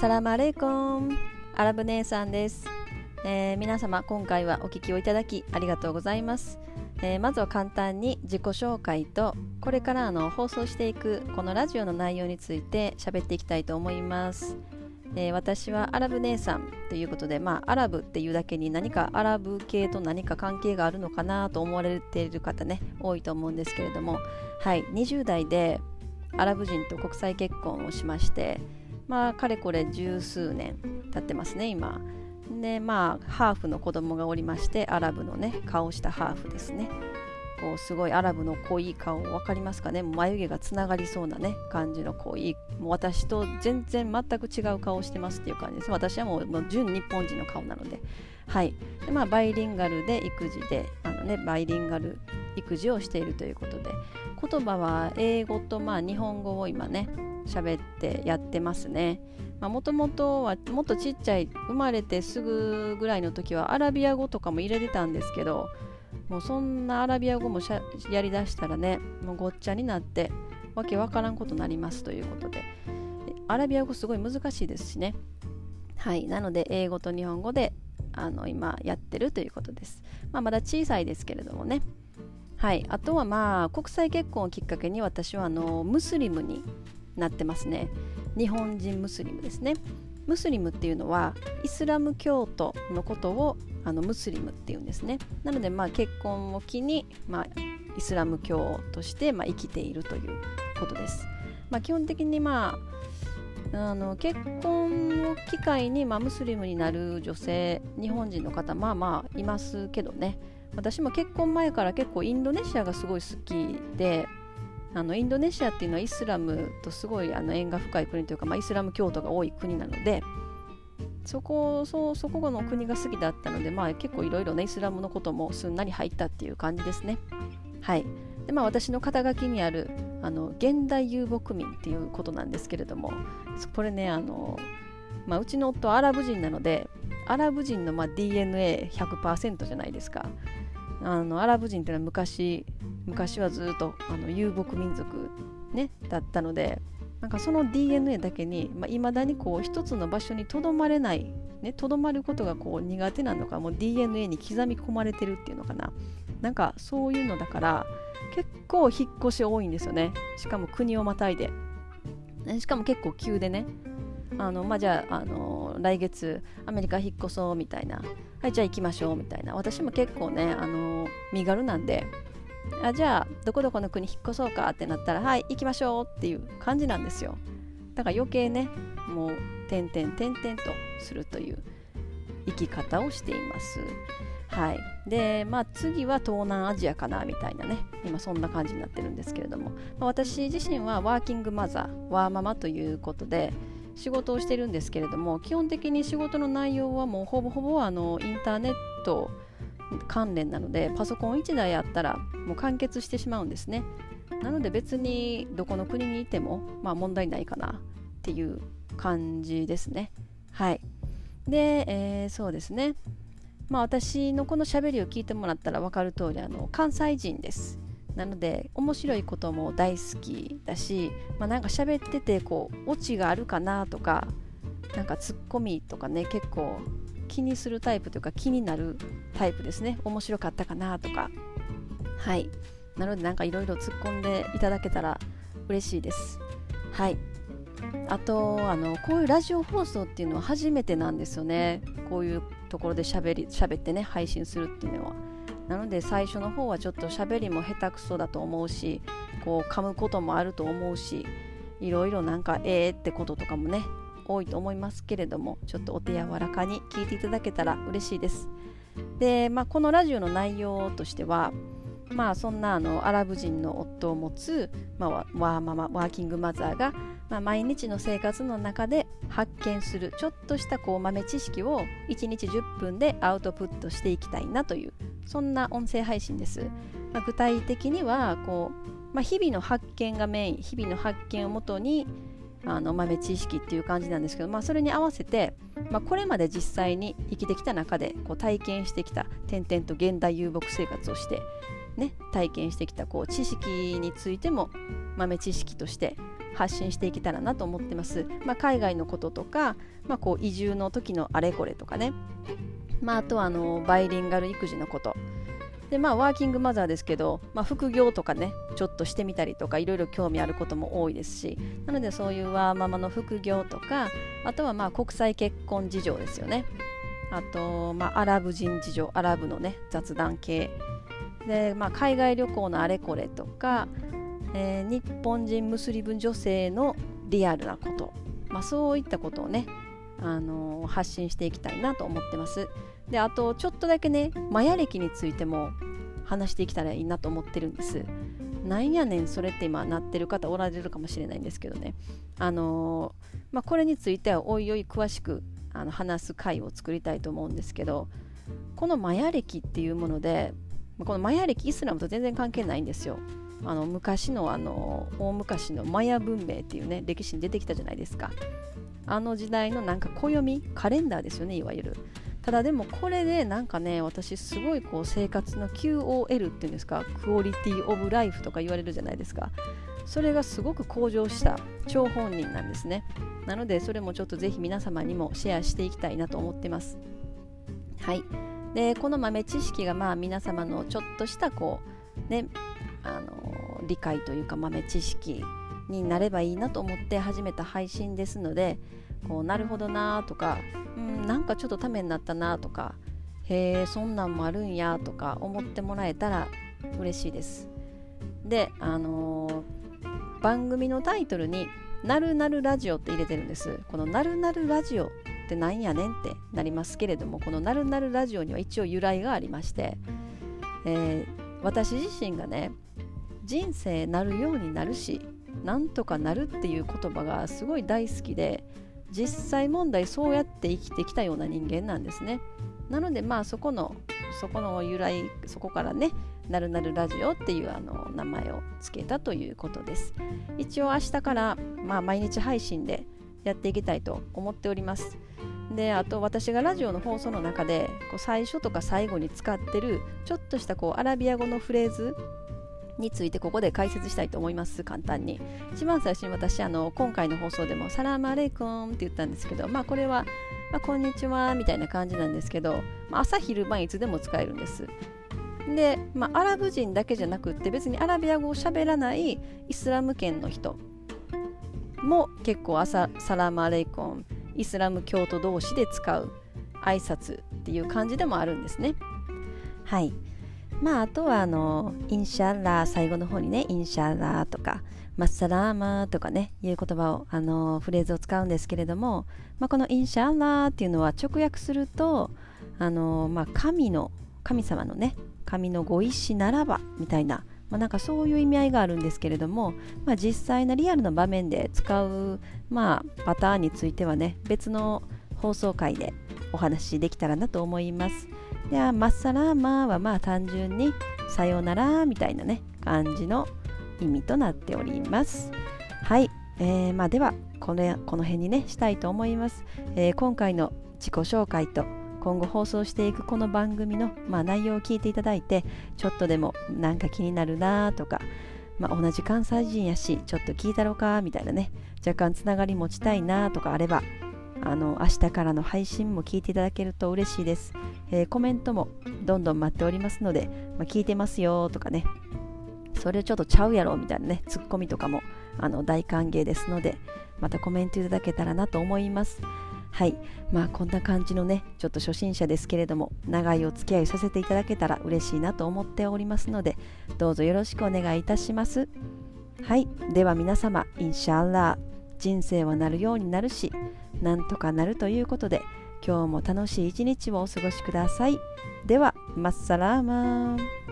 サラマレイコン。アラブ姉さんです、えー、皆様今回はお聞きをいただきありがとうございます、えー、まずは簡単に自己紹介とこれからの放送していくこのラジオの内容について喋っていきたいと思います、えー、私はアラブ姉さんということで、まあ、アラブっていうだけに何かアラブ系と何か関係があるのかなと思われている方ね多いと思うんですけれども。はい20代でアラブ人と国際結婚をしましてまあかれこれ十数年経ってますね今。でまあハーフの子供がおりましてアラブのね顔したハーフですね。こうすごいアラブの濃い顔分かりますかね眉毛がつながりそうなね感じの濃いもう私と全然全く違う顔してますっていう感じです。私はもうもう純日本人の顔なので。はい。でまあバイリンガルで育児であのねバイリンガル育児をしているということで。言葉は英語とまあ日本語を今ね喋ってやってますね。もともとはもっとちっちゃい生まれてすぐぐらいの時はアラビア語とかも入れてたんですけどもうそんなアラビア語もやりだしたらねもうごっちゃになってわけわからんことになりますということで。アラビア語すごい難しいですしね。はいなので英語と日本語であの今やってるということです、まあ、まだ小さいですけれどもね。はいあとはまあ国際結婚をきっかけに私はあのムスリムになってますね。日本人ムスリムですね。ムスリムっていうのはイスラム教徒のことをあのムスリムっていうんですね。なのでまあ結婚を機に、まあ、イスラム教として、まあ、生きているということです、まあ、基本的にまああの結婚を機会に、まあ、ムスリムになる女性日本人の方まあまあいますけどね。私も結婚前から結構インドネシアがすごい好きであのインドネシアっていうのはイスラムとすごいあの縁が深い国というか、まあ、イスラム教徒が多い国なのでそこそそこの国が好きだったので、まあ、結構いろいろねイスラムのこともすんなり入ったっていう感じですね。はいでまあ、私の肩書きにあるあの現代遊牧民っていうことなんですけれどもこれねあの、まあ、うちの夫はアラブ人なのでアラブ人のまあ DNA100% じゃないですかあのアラブ人っていうのは昔昔はずっとあの遊牧民族、ね、だったのでなんかその DNA だけにいまあ、未だにこう一つの場所にとどまれないとど、まることがこう苦手なのかもう DNA に刻み込まれてるっていうのかな。なんかそういうのだから結構引っ越し多いんですよね。しかも国をまたいで。しかも結構急でね。あのまあ、じゃあ、あの来月アメリカ引っ越そうみたいなはいじゃあ行きましょうみたいな。私も結構ね、あの身軽なんであじゃあどこどこの国引っ越そうかってなったらはい行きましょうっていう感じなんですよ。だから余計ねもう点々点々とするという生き方をしています。はい。でまあ次は東南アジアかなみたいなね。今そんな感じになってるんですけれども、ま、私自身はワーキングマザーワーママということで仕事をしてるんですけれども基本的に仕事の内容はもうほぼほぼあのインターネット関連なのでパソコン1台あったらもう完結してしまうんですね。なので別にどこの国にいても、まあ、問題ないかなっていう感じですね。はい。で、えー、そうですね。まあ私のこの喋りを聞いてもらったら分かる通りあり関西人です。なので面白いことも大好きだし、まあ、なんか喋っててこうオチがあるかなとかなんかツッコミとかね結構気にするタイプというか気になるタイプですね。面白かったかなとか。はい。なのでなんかいろいろ突っ込んでいただけたら嬉しいです。はい。あとあのこういうラジオ放送っていうのは初めてなんですよね。こういうところで喋り喋ってね配信するっていうのは。なので最初の方はちょっと喋りも下手くそだと思うしこう噛むこともあると思うしいろいろなんかええ、ってこととかもね多いと思いますけれどもちょっとお手柔らかに聞いていただけたら嬉しいです。で、まあ、このラジオの内容としてはまあそんなあのアラブ人の夫を持つ、まあ、ワーママワーキングマザーが、まあ、毎日の生活の中で発見するちょっとしたこう豆知識を1日10分でアウトプットしていきたいなというそんな音声配信です、まあ、具体的にはこう、まあ、日々の発見がメイン日々の発見をもとにあの豆知識っていう感じなんですけど、まあ、それに合わせて、まあ、これまで実際に生きてきた中でこう体験してきた点々と現代遊牧生活をして、ね、体験してきたこう知識についても豆知識として発信していけたらなと思ってます、まあ、海外のこととか、まあ、こう移住の時のあれこれとかね、まあ、あとはあのバイリンガル育児のこと。でまあワーキングマザーですけど、まあ、副業とかねちょっとしてみたりとかいろいろ興味あることも多いですしなのでそういうワーママの副業とかあとはまあ国際結婚事情ですよね。あと、まあ、アラブ人事情アラブのね雑談系。で、まあ、海外旅行のあれこれとか、えー、日本人ムスリム女性のリアルなこと、まあ、そういったことをね、あの、発信していきたいなと思ってます。であとちょっとだけねマヤ歴についても話していけたらいいなと思ってるんです。なんやねんそれって今なってる方おられるかもしれないんですけどね。あのー、まあ、これについてはおいおい詳しくあの話す回を作りたいと思うんですけどこのマヤ歴っていうものでこのマヤ歴イスラムと全然関係ないんですよ。あの昔のあの大昔のマヤ文明っていうね歴史に出てきたじゃないですか。あの時代のなんか暦カレンダーですよねいわゆる。ただでもこれでなんかね私すごいこう生活の QOL っていうんですかクオリティオブライフとか言われるじゃないですか。それがすごく向上した張本人なんですね。なのでそれもちょっとぜひ皆様にもシェアしていきたいなと思ってます。はい。でこの豆知識がまあ皆様のちょっとしたこうねあの理解というか豆知識になればいいなと思って始めた配信ですのでこうなるほどなとか、うん、なんかちょっとためになったなとかへえそんなんもあるんやとか思ってもらえたら嬉しいです。であのー、番組のタイトルに「なるなるラジオ」って入れてるんです。この「なるなるラジオ」ってなんやねんってなりますけれどもこの「なるなるラジオ」には一応由来がありまして、えー、私自身がね人生なるようになるしなんとかなるっていう言葉がすごい大好きで実際問題そうやって生きてきたような人間なんですね。なのでまあそこのそこの由来そこからねなるなるラジオっていうあの名前を付けたということです。一応明日からまあ毎日配信でやっていきたいと思っております。であと私がラジオの放送の中でこう最初とか最後に使ってるちょっとしたこうアラビア語のフレーズについてここで解説したいと思います簡単に一番最初に私あの今回の放送でも「サラマレイコン」って言ったんですけどまあこれは、まあ、こんにちはみたいな感じなんですけど、まあ、朝昼晩いつでも使えるんですで、まあ、アラブ人だけじゃなくって別にアラビア語を喋らないイスラム圏の人も結構朝サラマレイコンイスラム教徒同士で使う挨拶っていう感じでもあるんですね。はい。まあ、あとはあの、インシャッラー、最後の方にね、インシャッラーとか、マッサラーマーとかね、いう言葉を、あの、フレーズを使うんですけれども、まあ、このインシャッラーっていうのは直訳すると、あの、まあ、神の、神様のね、神のご意志ならば、みたいな、まあ、なんかそういう意味合いがあるんですけれども、まあ、実際のリアルな場面で使う、まあ、パターンについてはね別の放送回でお話しできたらなと思います。ではマッサラーマーはまあ単純にさようならみたいなね感じの意味となっております。はい、えー、まあ、ではこのこの辺にねしたいと思います、えー、今回の自己紹介と今後放送していくこの番組の、まあ、内容を聞いていただいてちょっとでもなんか気になるなとか、まあ、同じ関西人やしちょっと聞いたろかみたいなね若干つながり持ちたいなとかあればあの明日からの配信も聞いていただけると嬉しいです、えー、コメントもどんどん待っておりますので、まあ、聞いてますよとかね。それちょっとちゃうやろみたいなねツッコミとかもあの大歓迎ですのでまたコメントいただけたらなと思います。はい。まあこんな感じのねちょっと初心者ですけれども長いお付き合いさせていただけたら嬉しいなと思っておりますのでどうぞよろしくお願いいたします。はい。では皆様インシャアラー。人生はなるようになるしなんとかなるということで今日も楽しい一日をお過ごしください。ではマッサラーマン。